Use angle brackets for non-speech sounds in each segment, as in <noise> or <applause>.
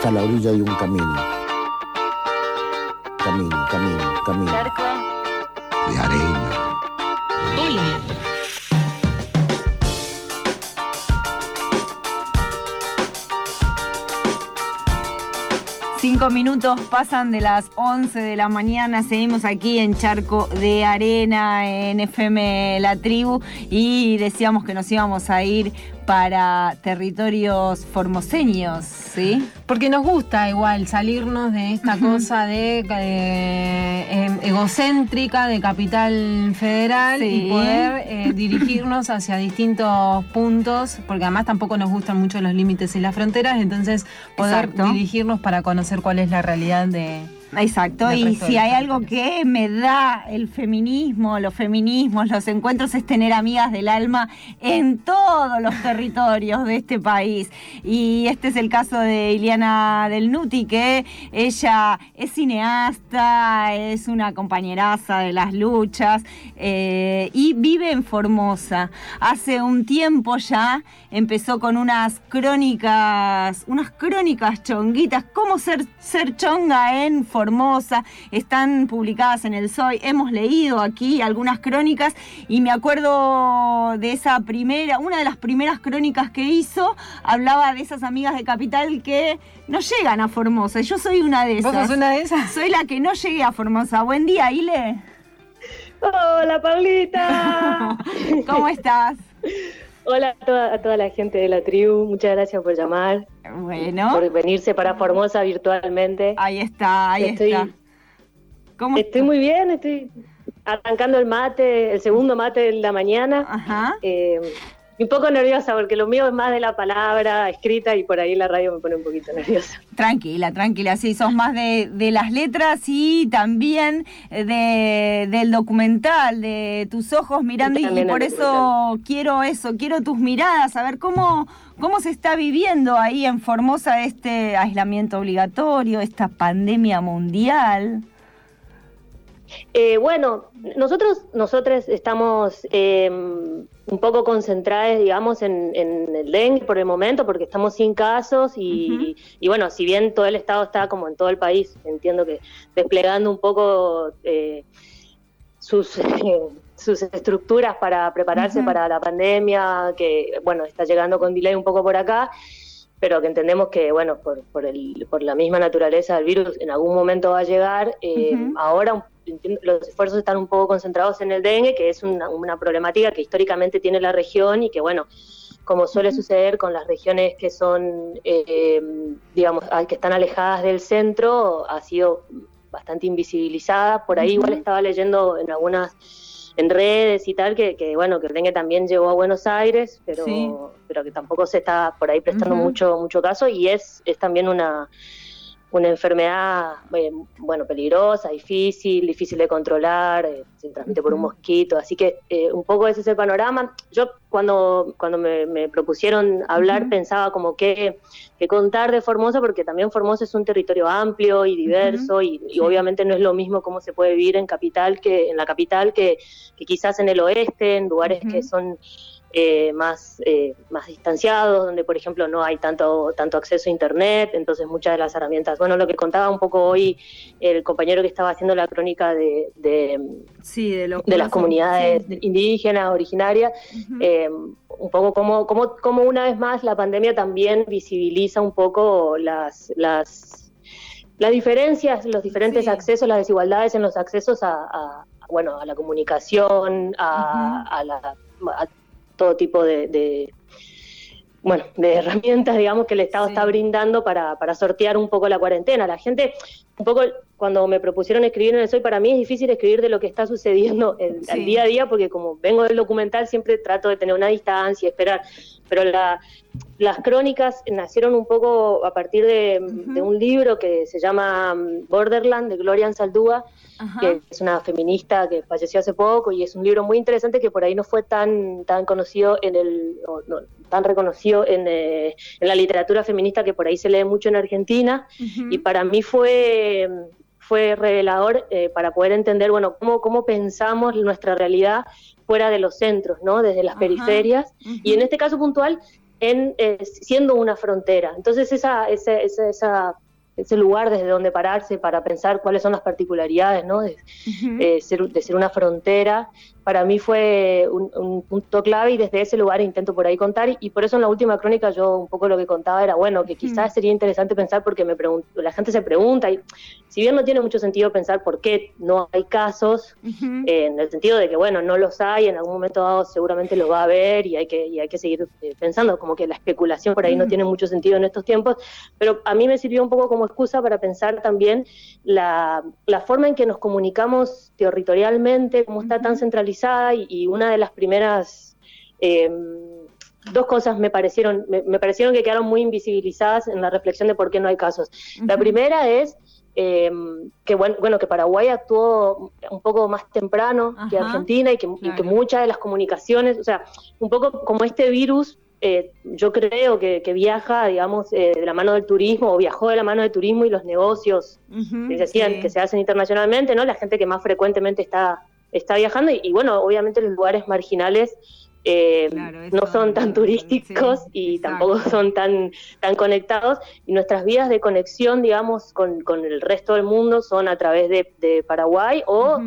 hasta la orilla de un camino. Camino, camino, camino. De arena. Hola. Cinco minutos pasan de las 11 de la mañana, seguimos aquí en Charco de Arena, en FM La Tribu, y decíamos que nos íbamos a ir para territorios formoseños, ¿sí? Porque nos gusta igual salirnos de esta cosa de eh, em, egocéntrica de capital federal y poder eh, <laughs> dirigirnos hacia distintos puntos, porque además tampoco nos gustan mucho los límites y las fronteras, entonces poder dirigirnos para conocer cuál es la realidad de, Exacto, y si hay algo que me da el feminismo, los feminismos, los encuentros, es tener amigas del alma en todos los <laughs> territorios de este país. Y este es el caso de Iliana Del Nuti, que ella es cineasta, es una compañeraza de las luchas eh, y vive en Formosa. Hace un tiempo ya empezó con unas crónicas, unas crónicas chonguitas, cómo ser, ser chonga en Formosa Formosa, están publicadas en el SOY, hemos leído aquí algunas crónicas y me acuerdo de esa primera, una de las primeras crónicas que hizo, hablaba de esas amigas de Capital que no llegan a Formosa, yo soy una de esas. ¿Vos sos una de esas? Soy la que no llegué a Formosa. Buen día, Ile. Hola, Paulita. <laughs> ¿Cómo estás? Hola a toda, la gente de la tribu, muchas gracias por llamar. Bueno. Por venirse para Formosa virtualmente. Ahí está, ahí está. ¿Cómo estoy muy bien, estoy arrancando el mate, el segundo mate de la mañana. Ajá. Eh, un poco nerviosa porque lo mío es más de la palabra escrita y por ahí la radio me pone un poquito nerviosa. Tranquila, tranquila, sí, sos más de, las letras y también de, del documental, de tus ojos mirando y, por eso quiero eso, quiero tus miradas, a ver cómo, cómo se está viviendo ahí en Formosa este aislamiento obligatorio, esta pandemia mundial. Eh, bueno, nosotros, nosotros estamos em, un poco concentradas, digamos, en, el dengue por el momento, porque estamos sin casos y, bueno, si bien todo el Estado está como en todo el país, entiendo que desplegando un poco eh, sus, <laughs> sus estructuras para prepararse para la pandemia, que bueno, está llegando con delay un poco por acá, pero que entendemos que, bueno, por, por, el, por la misma naturaleza del virus, en algún momento va a llegar. Eh, ahora los esfuerzos están un poco concentrados en el dengue, que es una, problemática que históricamente tiene la región y que, bueno, como suele suceder con las regiones que son, eh, digamos, que están alejadas del centro, ha sido bastante invisibilizada. Por ahí igual estaba leyendo en algunas en redes y tal, que, bueno, que el dengue también llegó a Buenos Aires, pero, pero que tampoco se está por ahí prestando mucho, mucho caso y es, es también una, una enfermedad, eh, bueno, peligrosa, difícil, difícil de controlar, eh, se transmite por un mosquito, así que eh, un poco ese es el panorama. Yo cuando, cuando me, propusieron hablar pensaba como que, contar de Formosa, porque también Formosa es un territorio amplio y diverso y, obviamente no es lo mismo cómo se puede vivir en capital que en la capital que, que quizás en el oeste, en lugares que son eh, más, eh, más distanciados, donde por ejemplo no hay tanto, tanto acceso a Internet, entonces muchas de las herramientas, bueno, lo que contaba un poco hoy el compañero que estaba haciendo la crónica de, de, de, las comunidades indígenas, originarias, eh, un poco como, como, como una vez más la pandemia también visibiliza un poco las... las las diferencias, los diferentes accesos, las desigualdades en los accesos a, bueno, a la comunicación, a, a la, todo tipo de, bueno, de <laughs> herramientas, digamos, que el Estado está brindando para, para sortear un poco la cuarentena. La gente, un poco, cuando me propusieron escribir en el SOY, para mí es difícil escribir de lo que está sucediendo <laughs> el, al día a día, porque como vengo del documental, siempre trato de tener una distancia, esperar. Pero la, las crónicas nacieron un poco a partir de, un libro que se llama mm, Borderland, de Gloria Ansaldúa, que es una feminista que falleció hace poco y es un libro muy interesante que por ahí no fue tan tan conocido en el tan reconocido en, eh, en, la literatura feminista que por ahí se lee mucho en Argentina. Y para mí fue fue revelador eh, para poder entender bueno cómo cómo pensamos nuestra realidad fuera de los centros no desde las periferias y en este caso puntual en siendo una frontera. Entonces esa, esa, esa ese lugar desde donde pararse para pensar cuáles son las particularidades ¿no? de, ser, de ser una frontera para mí fue un, punto clave y desde ese lugar intento por ahí contar. Y, por eso en la última crónica yo un poco lo que contaba era bueno que quizás sería interesante pensar porque me la gente se pregunta y si bien no tiene mucho sentido pensar por qué no hay casos en el sentido de que bueno no los hay en algún momento dado seguramente lo va a haber y hay que y hay que seguir eh, pensando como que la especulación por ahí no tiene mucho sentido en estos tiempos. Pero a mí me sirvió un poco como excusa para pensar también la, la forma en que nos comunicamos territorialmente cómo está tan centralizado y, una de las primeras em, dos cosas me parecieron, me, parecieron que quedaron muy invisibilizadas en la reflexión de por qué no hay casos. La primera es em, que bueno, bueno, que Paraguay actuó un poco más temprano que Argentina y que, muchas de las comunicaciones, o sea, un poco como este virus, eh, yo creo que, viaja, digamos, eh, de la mano del turismo, o viajó de la mano del turismo y los negocios que se hacían, que se hacen internacionalmente, ¿no? La gente que más frecuentemente está está viajando y, bueno, obviamente los lugares marginales eh, no son tan turísticos y tampoco son tan, tan conectados. Y nuestras vías de conexión, digamos, con, con el resto del mundo son a través de, Paraguay o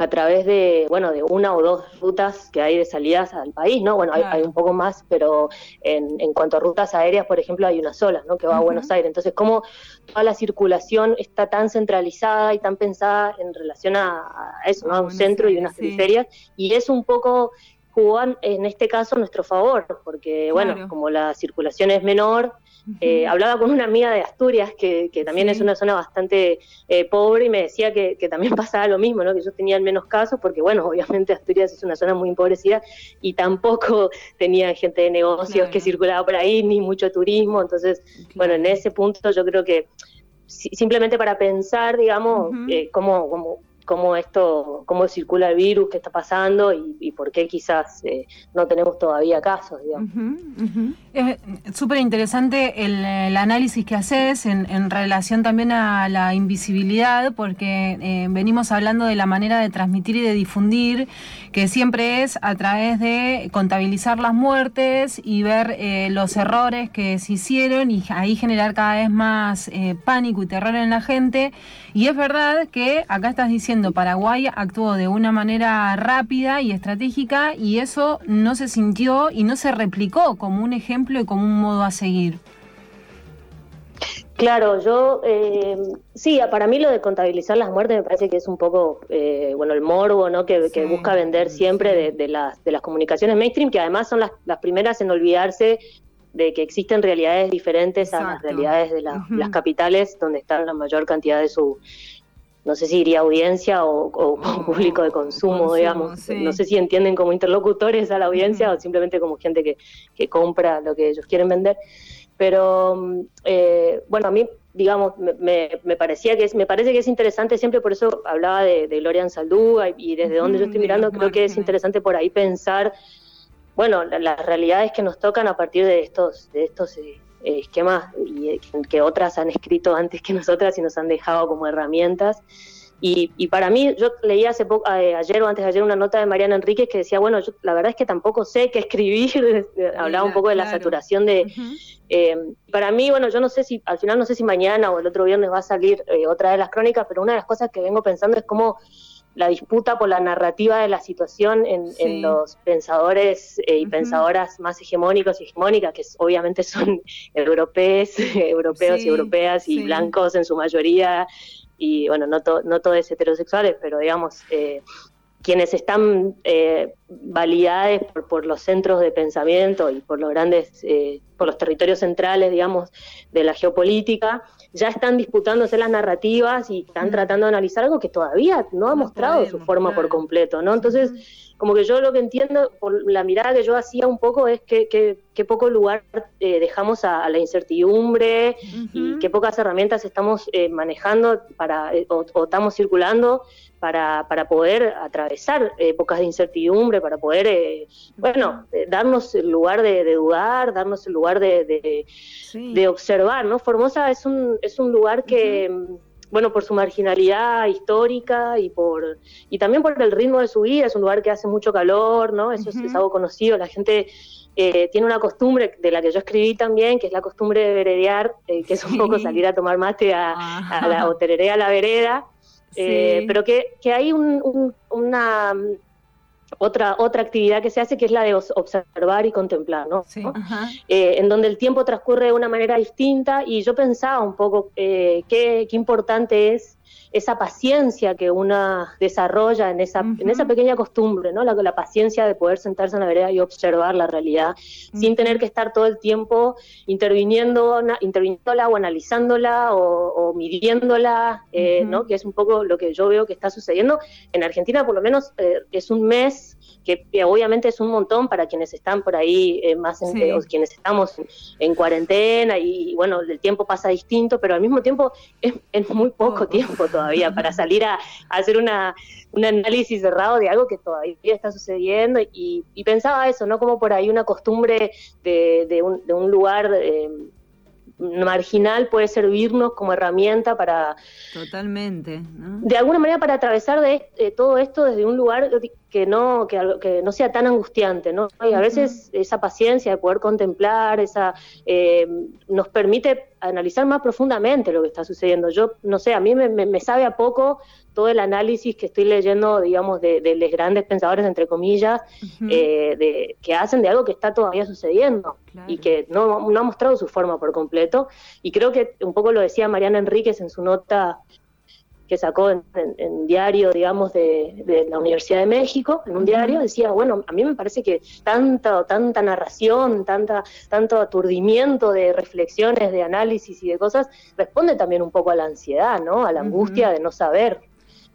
a través de, bueno, de una o dos rutas que hay de salidas al país, ¿no? Bueno, hay, un poco más, pero en, en, cuanto a rutas aéreas, por ejemplo, hay una sola, ¿no? Que va a Buenos Aires. Entonces, ¿cómo toda la circulación está tan centralizada y tan pensada en relación a, eso, ¿no? A un centro y unas periferias? Y es un poco jugó en este caso a nuestro favor, porque, bueno, como la circulación es menor, eh, hablaba con una amiga de Asturias, que, también es una zona bastante eh, pobre, y me decía que, también <laughs> pasaba lo mismo, ¿no? que ellos tenían menos casos, porque bueno, <laughs> obviamente Asturias es una zona muy empobrecida y tampoco <laughs> tenían gente de negocios que circulaba por ahí, ni mucho turismo, entonces, bueno, en ese punto yo creo que simplemente para pensar, digamos, eh, cómo, cómo esto, cómo circula el virus, qué está pasando y, por qué quizás eh, no tenemos todavía casos. Es súper interesante el, análisis que haces en, relación también a la invisibilidad, porque eh, venimos hablando de la manera de transmitir y de difundir, que siempre es a través de contabilizar las muertes y ver eh, los errores que se hicieron y ahí generar cada vez más pánico y terror en la gente. Y es verdad que acá estás diciendo Paraguay actuó de una manera rápida y estratégica y eso no se sintió y no se replicó como un ejemplo y como un modo a seguir. Claro, yo eh, sí, para mí lo de contabilizar las muertes me parece que es un poco, eh, bueno, el morbo, ¿no? Que, busca vender siempre de, las, de las comunicaciones mainstream, que además son las, primeras en olvidarse de que existen realidades diferentes a las realidades de las capitales, donde están la mayor cantidad de su no sé si diría audiencia o, público de consumo, digamos. No sé si entienden como interlocutores a la audiencia o simplemente como gente que, que, compra lo que ellos quieren vender. Pero eh, bueno, a mí, digamos, me, me, parecía que es, me parece que es interesante siempre, por eso hablaba de, de Gloria Saldúa y, desde donde yo estoy mirando, creo que es interesante por ahí pensar, bueno, las realidades que nos tocan a partir de estos, de estos eh, esquemas y, eh, que otras han escrito antes que <laughs> nosotras y nos han dejado como herramientas. Y, y para mí, yo leí hace poco, eh, ayer o antes de ayer una nota de Mariana Enríquez que decía, bueno, yo la verdad es que tampoco sé qué escribir, <laughs> hablaba un poco de la saturación de... para mí, bueno, yo no sé si, al final no sé si mañana o el otro viernes va a salir otra de las crónicas, pero una de las cosas que vengo pensando es cómo la disputa por la narrativa de la situación en, los pensadores eh, y pensadoras más hegemónicos y hegemónicas, que obviamente son <laughs> europeos, <laughs> europeos y europeas y blancos en su mayoría, y bueno, no, no todos heterosexuales, pero digamos, eh, quienes están eh, validados por, los centros de pensamiento y por los grandes, eh, por los territorios centrales, digamos, de la geopolítica, ya están disputándose las narrativas y están tratando de analizar algo que todavía no ha mostrado su forma por completo, ¿no? Entonces, como que yo lo que entiendo por la mirada que yo hacía un poco es que, que, poco lugar eh, dejamos a, la incertidumbre y qué pocas herramientas estamos eh, manejando para o, o estamos circulando para, para poder atravesar épocas de incertidumbre, para poder, eh, bueno, eh, darnos el lugar de, dudar, darnos el lugar de, de, observar, ¿no? Formosa es un, es un lugar que, bueno, por su marginalidad histórica y por y también por el ritmo de su vida, es un lugar que hace mucho calor, ¿no? Eso es, algo conocido, la gente eh, tiene una costumbre de la que yo escribí también, que es la costumbre de veredear, eh, que es un poco salir a tomar mate a, la, o tereré a la vereda, eh, pero que, que hay una otra, otra actividad que se hace que es la de observar y contemplar, ¿no? Eh, en donde el tiempo transcurre de una manera distinta y yo pensaba un poco eh, qué, qué importante es esa paciencia que una desarrolla en esa, en esa pequeña costumbre, ¿no? La, la paciencia de poder sentarse en la vereda y observar la realidad sin tener que estar todo el tiempo interviniendo, interviniéndola o analizándola o, midiéndola, eh, ¿no? Que es un poco lo que yo veo que está sucediendo. En Argentina, por lo menos, eh, es un mes que, obviamente es un montón para quienes están por ahí eh, más, en, quienes estamos en, cuarentena y, bueno, el tiempo pasa distinto, pero al mismo tiempo es, es muy poco tiempo todavía para <laughs> salir a, hacer una, un análisis cerrado de algo que todavía está sucediendo y, pensaba eso, ¿no? Como por ahí una costumbre de, de, un, de un lugar... Eh, marginal puede servirnos como herramienta para... Totalmente. De alguna manera para atravesar de, eh, todo esto desde un lugar que no, que, que no sea tan angustiante, ¿no? Y a veces esa paciencia de poder contemplar, esa eh, nos permite analizar más profundamente lo que está sucediendo. Yo, no sé, a mí me, sabe a poco todo el análisis que estoy leyendo, digamos, de, los grandes pensadores, entre comillas, eh, de, que hacen de algo que está todavía sucediendo y que no, no ha mostrado su forma por completo. Y creo que un poco lo decía Mariana Enríquez en su nota que sacó en, diario, digamos, de, la Universidad de México, en un diario, decía, bueno, a mí me parece que tanta, tanta narración, tanta, tanto aturdimiento de reflexiones, de análisis y de cosas, responde también un poco a la ansiedad, ¿no? A la angustia de no saber.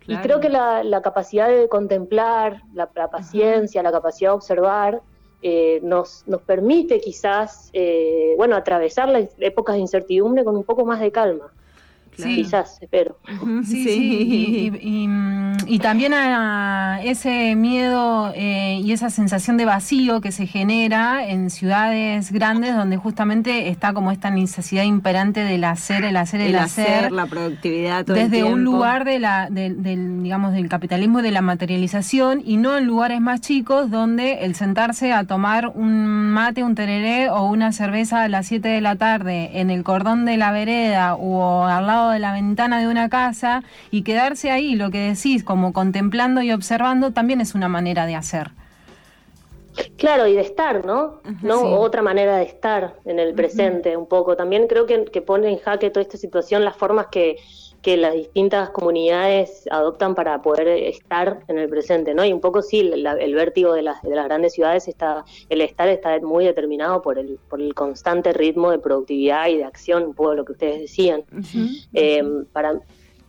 Y creo que la, capacidad de contemplar, la, paciencia, la capacidad de observar, eh, nos, nos permite quizás, eh, bueno, atravesar las épocas de incertidumbre con un poco más de calma. Quizás, espero. Sí, sí, Y, también a ese miedo eh, y esa sensación de vacío que se genera en ciudades grandes donde justamente está como esta necesidad imperante del hacer, el hacer, el, hacer, la productividad. desde un lugar de la, del, digamos, del capitalismo y de la materialización y no en lugares más chicos donde el sentarse a tomar un mate, un tereré o una cerveza a las 7 de la tarde en el cordón de la vereda o al lado de la ventana de una casa y quedarse ahí, lo que decís, como contemplando y observando, también es una manera de hacer. Claro, y de estar, ¿no? ¿No? Otra manera de estar en el presente un poco. También creo que, que pone en jaque toda esta situación las formas que, que las distintas comunidades adoptan para poder estar en el presente, ¿no? Y un poco sí, el vértigo de las, de las grandes ciudades está, el estar está muy determinado por el, por el constante ritmo de productividad y de acción, un poco lo que ustedes decían. Eh, para,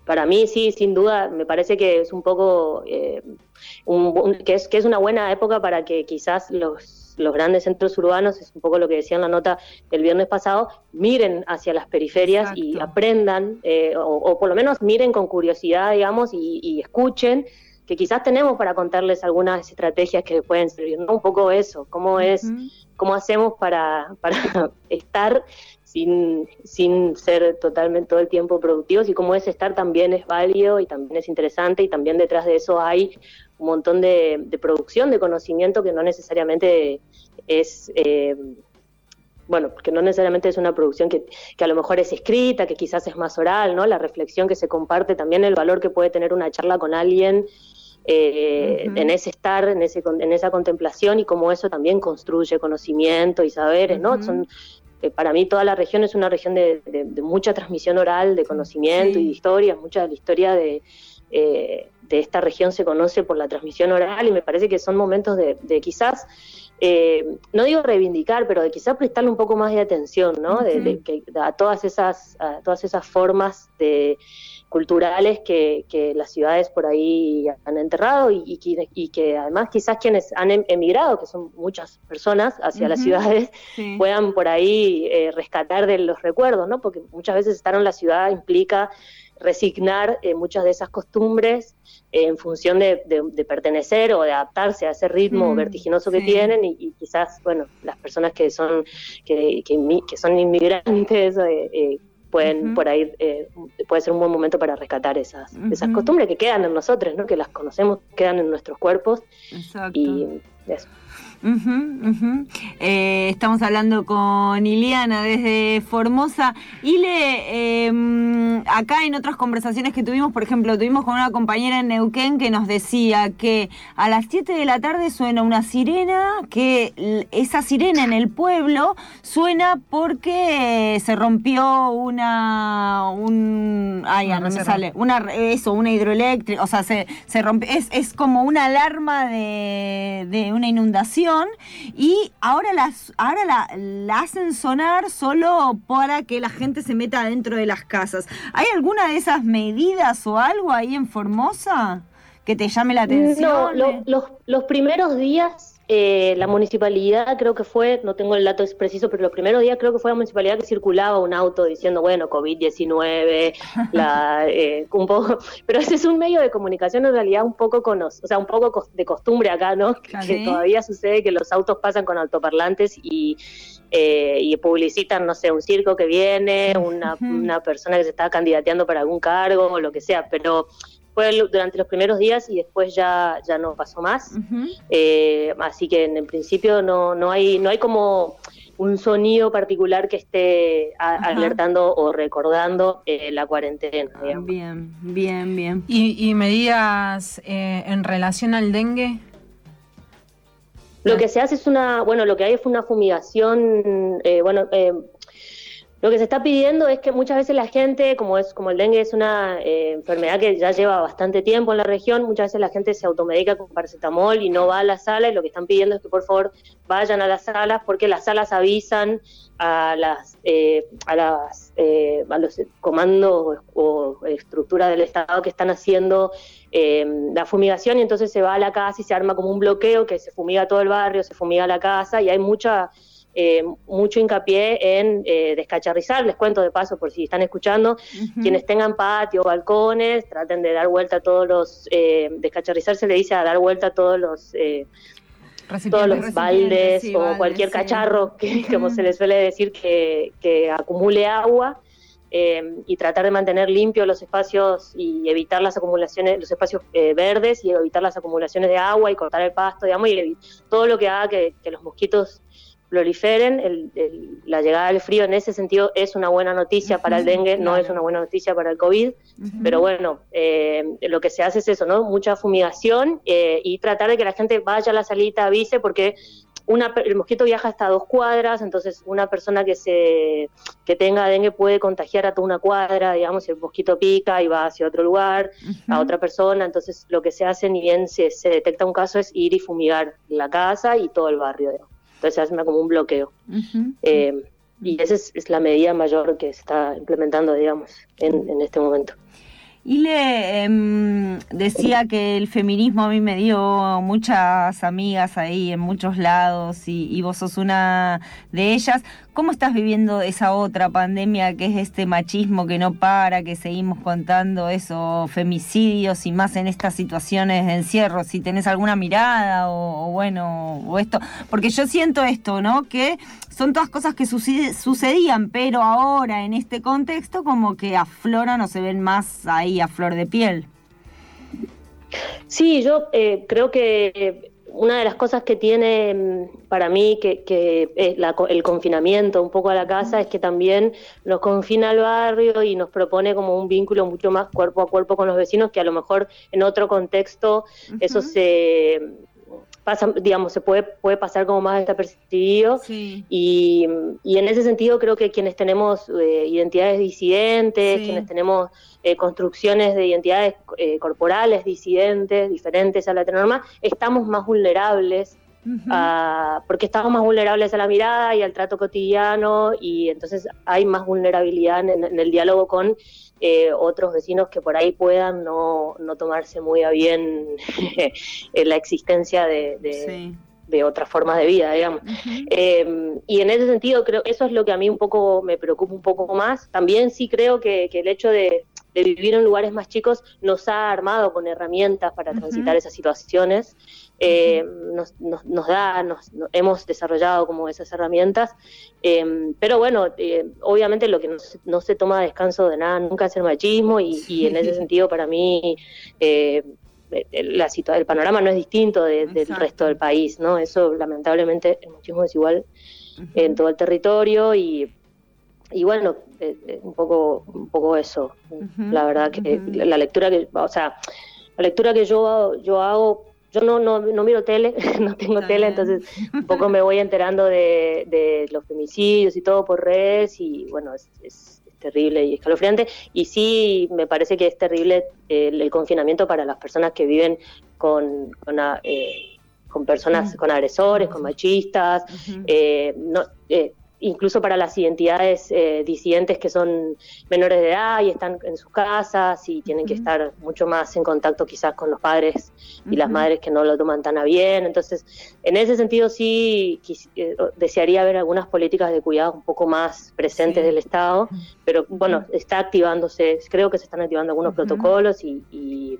para mí sí, sin duda, me parece que es un poco, eh, que, es, que es una buena época para que quizás los los grandes centros urbanos, es un poco lo que decía en la nota el viernes pasado, miren hacia las periferias y aprendan, eh, o, por lo menos miren con curiosidad, digamos, y, escuchen que quizás tenemos para contarles algunas estrategias que pueden servir, Un poco eso, cómo es, cómo hacemos para, para <laughs> estar sin, sin ser totalmente todo el tiempo productivos y cómo es estar también es válido y también es interesante y también detrás de eso hay un montón de, producción, de conocimiento que no necesariamente es... Eh, bueno, porque no necesariamente es una producción que, que, a lo mejor es escrita, que quizás es más oral, ¿no? La reflexión que se comparte, también el valor que puede tener una charla con alguien eh, en ese estar, en, ese, en esa contemplación y cómo eso también construye conocimiento y saberes, ¿no? Son, eh, para mí toda la región es una región de, mucha transmisión oral, de conocimiento y de historia, mucha de la historia de, eh, de esta región se conoce por la transmisión oral y me parece que son momentos de, quizás, eh, no digo reivindicar, pero de quizás prestarle un poco más de atención, ¿no? de, a todas esas, a todas esas formas de culturales que, las ciudades por ahí han enterrado y, que además quizás quienes han em, emigrado, que son muchas personas hacia las ciudades, puedan por ahí eh, rescatar de los recuerdos, ¿no? Porque muchas veces estar en la ciudad implica resignar eh, muchas de esas costumbres eh, en función de, pertenecer o de adaptarse a ese ritmo mm, vertiginoso que tienen y, quizás, bueno, las personas que son, que, que, son inmigrantes eh, pueden por ahí eh, puede ser un buen momento para rescatar esas, esas costumbres que quedan en nosotros, ¿no? que las conocemos, quedan en nuestros cuerpos. Exacto. Y eso. Eh, estamos hablando con Iliana desde Formosa. Ile, eh, acá en otras conversaciones que tuvimos, por ejemplo, tuvimos con una compañera en Neuquén que nos decía que a las 7 de la tarde suena una sirena, que esa sirena en el pueblo suena porque se rompió una. Un, ay, no, me sale. Una, eso, una hidroeléctrica. O sea, se, se rompe. Es, es como una alarma de, de una inundación y ahora, las, ahora la, hacen sonar solo para que la gente se meta dentro de las casas. ¿Hay alguna de esas medidas o algo ahí en Formosa que te llame la atención? No, los, los primeros días eh, la municipalidad creo que fue, no tengo el dato preciso, pero los primeros días creo que fue la municipalidad que circulaba un auto diciendo, bueno, COVID-19, la, <laughs> eh, un poco, pero ese es un medio de comunicación en realidad un poco con, o sea, un poco de costumbre acá, ¿no? Que todavía sucede que los autos pasan con altoparlantes y, eh, y publicitan, no sé, un circo que viene, una, una persona que se está candidateando para algún cargo o lo que sea, pero fue durante los primeros días y después ya, ya no pasó más. Eh, así que en, principio no, no, hay, no hay como un sonido particular que esté alertando o recordando eh, la cuarentena. Bien, bien, bien. ¿Y, medidas eh, en relación al dengue? Lo que se hace es una, bueno, lo que hay es una fumigación, bueno, lo que se está pidiendo es que muchas veces la gente, como es como el dengue es una eh, enfermedad que ya lleva bastante tiempo en la región, muchas veces la gente se automedica con paracetamol y no va a la sala y lo que están pidiendo es que por favor vayan a las salas porque las salas avisan a las eh, a las eh, a los comandos o estructuras del Estado que están haciendo la fumigación y entonces se va a la casa y se arma como un bloqueo que se fumiga todo el barrio, se fumiga la casa y hay mucha eh, mucho hincapié en eh, descacharrizar, les cuento de paso por si están escuchando, quienes tengan patio o balcones, traten de dar vuelta a todos los, eh, descacharrizar se le dice a dar vuelta a todos los... Eh, todos los baldes o cualquier cacharro, que, <laughs> como se le suele decir, que, que acumule agua. y tratar de mantener limpios los espacios y evitar las acumulaciones, los espacios verdes y evitar las acumulaciones de agua y cortar el pasto, digamos, y todo lo que haga que, que los mosquitos proliferen. El, la llegada del frío en ese sentido es una buena noticia para el dengue, no es una buena noticia para el COVID, pero bueno, eh, lo que se hace es eso, ¿no? Mucha fumigación eh, y tratar de que la gente vaya a la salita, avise, porque una, el mosquito viaja hasta dos cuadras, entonces una persona que se que tenga dengue puede contagiar a toda una cuadra, digamos, si el mosquito pica y va hacia otro lugar, a otra persona, entonces lo que se hace ni bien se, se detecta un caso es ir y fumigar la casa y todo el barrio, digamos. Entonces se hace como un bloqueo. Eh, y esa es, la medida mayor que se está implementando, digamos, en, en este momento. Y le em, decía que el feminismo a mí me dio muchas amigas ahí en muchos lados y, vos sos una de ellas. ¿Cómo estás viviendo esa otra pandemia que es este machismo que no para, que seguimos contando esos femicidios y más en estas situaciones de encierro? Si tenés alguna mirada o, o bueno, o esto. Porque yo siento esto, ¿no? Que son todas cosas que sucedían, pero ahora en este contexto como que afloran o se ven más ahí a flor de piel. Sí, yo eh, creo que una de las cosas que tiene mm, para mí que, es el confinamiento un poco a la casa es que también nos confina al barrio y nos propone como un vínculo mucho más cuerpo a cuerpo con los vecinos que a lo mejor en otro contexto eso se pasa, digamos, se puede, puede pasar como más desapercibido. Y, y, en ese sentido creo que quienes tenemos eh, identidades disidentes, quienes tenemos eh, construcciones de identidades eh, corporales disidentes, diferentes a la heteronorma, estamos más vulnerables. Porque estamos más vulnerables a la mirada y al trato cotidiano y entonces hay más vulnerabilidad en el diálogo con eh, otros vecinos que por ahí puedan no, no tomarse muy a bien <laughs> la existencia de, de, otras formas de vida, digamos. Em, y en ese sentido, creo eso es lo que a mí un poco me preocupa un poco más. También sí creo que, que el hecho de, de vivir en lugares más chicos nos ha armado con herramientas para transitar esas situaciones. Eh, nos, nos, da, nos, hemos desarrollado como esas herramientas, em, pero bueno, eh, obviamente lo que no, se toma descanso de nada nunca es el machismo y, en ese sentido para mí eh, la el panorama no es distinto del resto del país, ¿no? Eso lamentablemente el machismo es igual en todo el territorio y, y bueno, un poco un poco eso, la verdad que la, lectura que, o sea, la lectura que yo yo hago yo no, no, no miro tele, <laughs> no tengo tele, entonces un poco <laughs> me voy enterando de, los femicidios y todo por redes y bueno, es, terrible y escalofriante. Y sí, me parece que es terrible el, confinamiento para las personas que viven con, con, eh, con personas, con agresores, con machistas. eh, no, eh, incluso para las identidades eh, disidentes que son menores de edad y están en sus casas y tienen que estar mucho más en contacto quizás con los padres y las madres que no lo toman tan a bien. Entonces, en ese sentido sí eh, desearía ver algunas políticas de cuidado un poco más presentes del Estado, pero bueno, está activándose, creo que se están activando algunos protocolos y y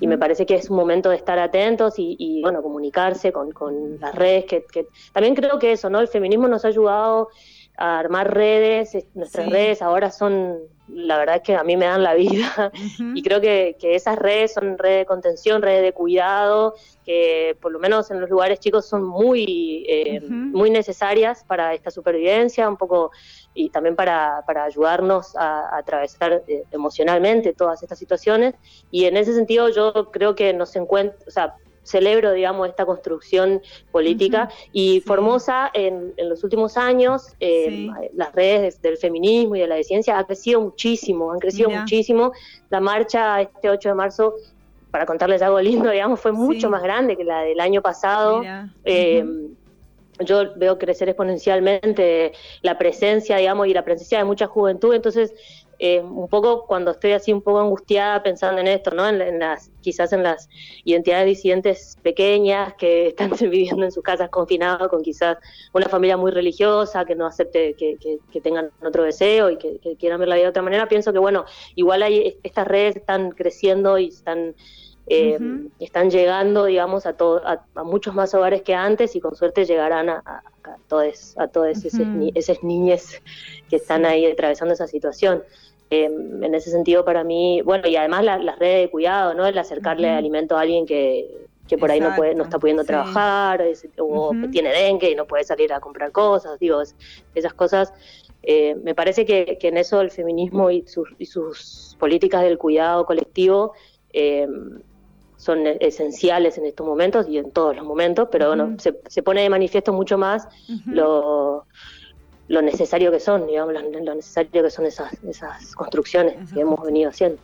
me parece que es un momento de estar atentos y, bueno, comunicarse con, con las redes, que, también creo que eso, ¿no? El feminismo nos ha ayudado a armar redes, nuestras redes ahora son, la verdad es que a mí me dan la vida y creo que, que, esas redes son redes de contención, redes de cuidado, que por lo menos en los lugares chicos son muy, eh, muy necesarias para esta supervivencia, un poco y también para, para ayudarnos a, atravesar eh, emocionalmente todas estas situaciones. Y en ese sentido yo creo que nos encuentra, o sea, celebro, digamos, esta construcción política. Y Formosa, en, en, los últimos años, eh, las redes del feminismo y de la ciencia ha crecido muchísimo, han crecido muchísimo. La marcha este 8 de marzo, para contarles algo lindo, digamos, fue mucho más grande que la del año pasado yo veo crecer exponencialmente la presencia, digamos, y la presencia de mucha juventud, entonces eh, un poco cuando estoy así un poco angustiada pensando en esto, ¿no? En, las, quizás en las identidades disidentes pequeñas que <laughs> están viviendo en sus casas confinados con quizás una familia muy religiosa que no acepte que, tengan otro deseo y que, que, quieran ver la vida de otra manera, pienso que bueno, igual hay estas redes están creciendo y están eh, están llegando, digamos, a, a, muchos más hogares que antes y con suerte llegarán a, a, a todas a todas esas niñas que están ahí atravesando esa situación. Eh, en ese sentido, para mí, bueno, y además las redes de cuidado, ¿no? El acercarle alimento a alguien que, que por ahí no puede no está pudiendo trabajar o que tiene dengue y no puede salir a comprar cosas, digo, esas cosas. Eh, me parece que, que, en eso el feminismo y sus, y sus políticas del cuidado colectivo eh, son esenciales en estos momentos y en todos los momentos, pero bueno, se, se, pone de manifiesto mucho más lo, lo, necesario que son, digamos, lo, necesario que son esas, esas construcciones que hemos venido haciendo.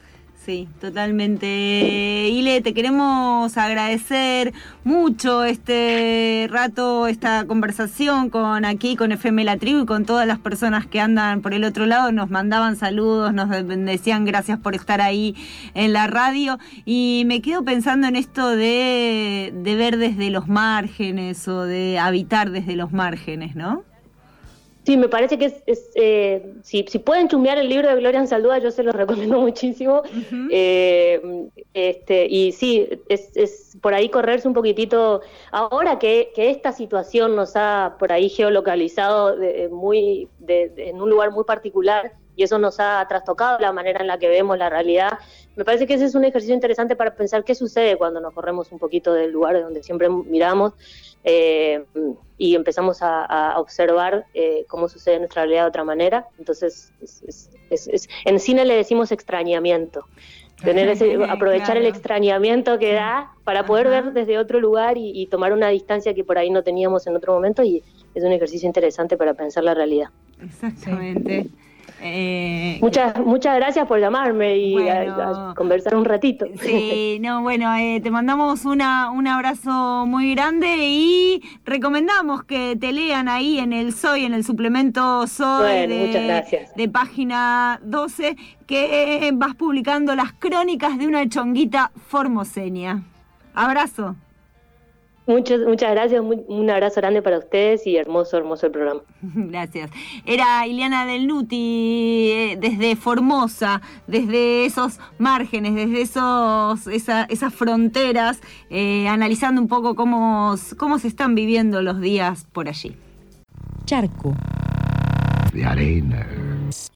Sí, totalmente. Ile, te queremos agradecer mucho este rato, esta conversación con aquí, con FM La Tribu y con todas las personas que andan por el otro lado. Nos mandaban saludos, nos decían gracias por estar ahí en la radio. Y me quedo pensando en esto de, de ver desde los márgenes o de habitar desde los márgenes, ¿no? Sí, me parece que es, eh, si, pueden chumbear el libro de Gloria Saldúa, yo se lo <laughs> recomiendo muchísimo. Eh, este, y sí, es, es, por ahí correrse un poquitito. Ahora que, esta situación nos ha por ahí geolocalizado muy, en un lugar muy particular y eso nos ha trastocado la manera en la que vemos la realidad, me parece que ese es un ejercicio interesante para pensar qué sucede cuando nos corremos un poquito del lugar de donde siempre miramos eh, y empezamos a, observar eh, cómo sucede nuestra realidad de otra manera. Entonces, en cine le decimos extrañamiento. Tener ese, <laughs> aprovechar el extrañamiento que da para poder ver desde otro lugar y, tomar una distancia que por ahí no teníamos en otro momento y es un ejercicio interesante para pensar la realidad. Exactamente. Eh, muchas, muchas gracias por llamarme y conversar un ratito. Sí, <laughs> no, bueno, eh, te mandamos una, un abrazo muy grande y recomendamos que te lean ahí en el SOY, en el suplemento SOY de, de página 12, que vas publicando las crónicas de una chonguita formoseña. Abrazo. Muchas, muchas gracias, un abrazo grande para ustedes y hermoso, hermoso el programa. <laughs> Gracias. Era Ileana Del Nuti eh, desde Formosa, desde esos márgenes, desde esos, esas fronteras, eh, analizando un poco cómo, cómo se están viviendo los días por allí. Charco. De arena.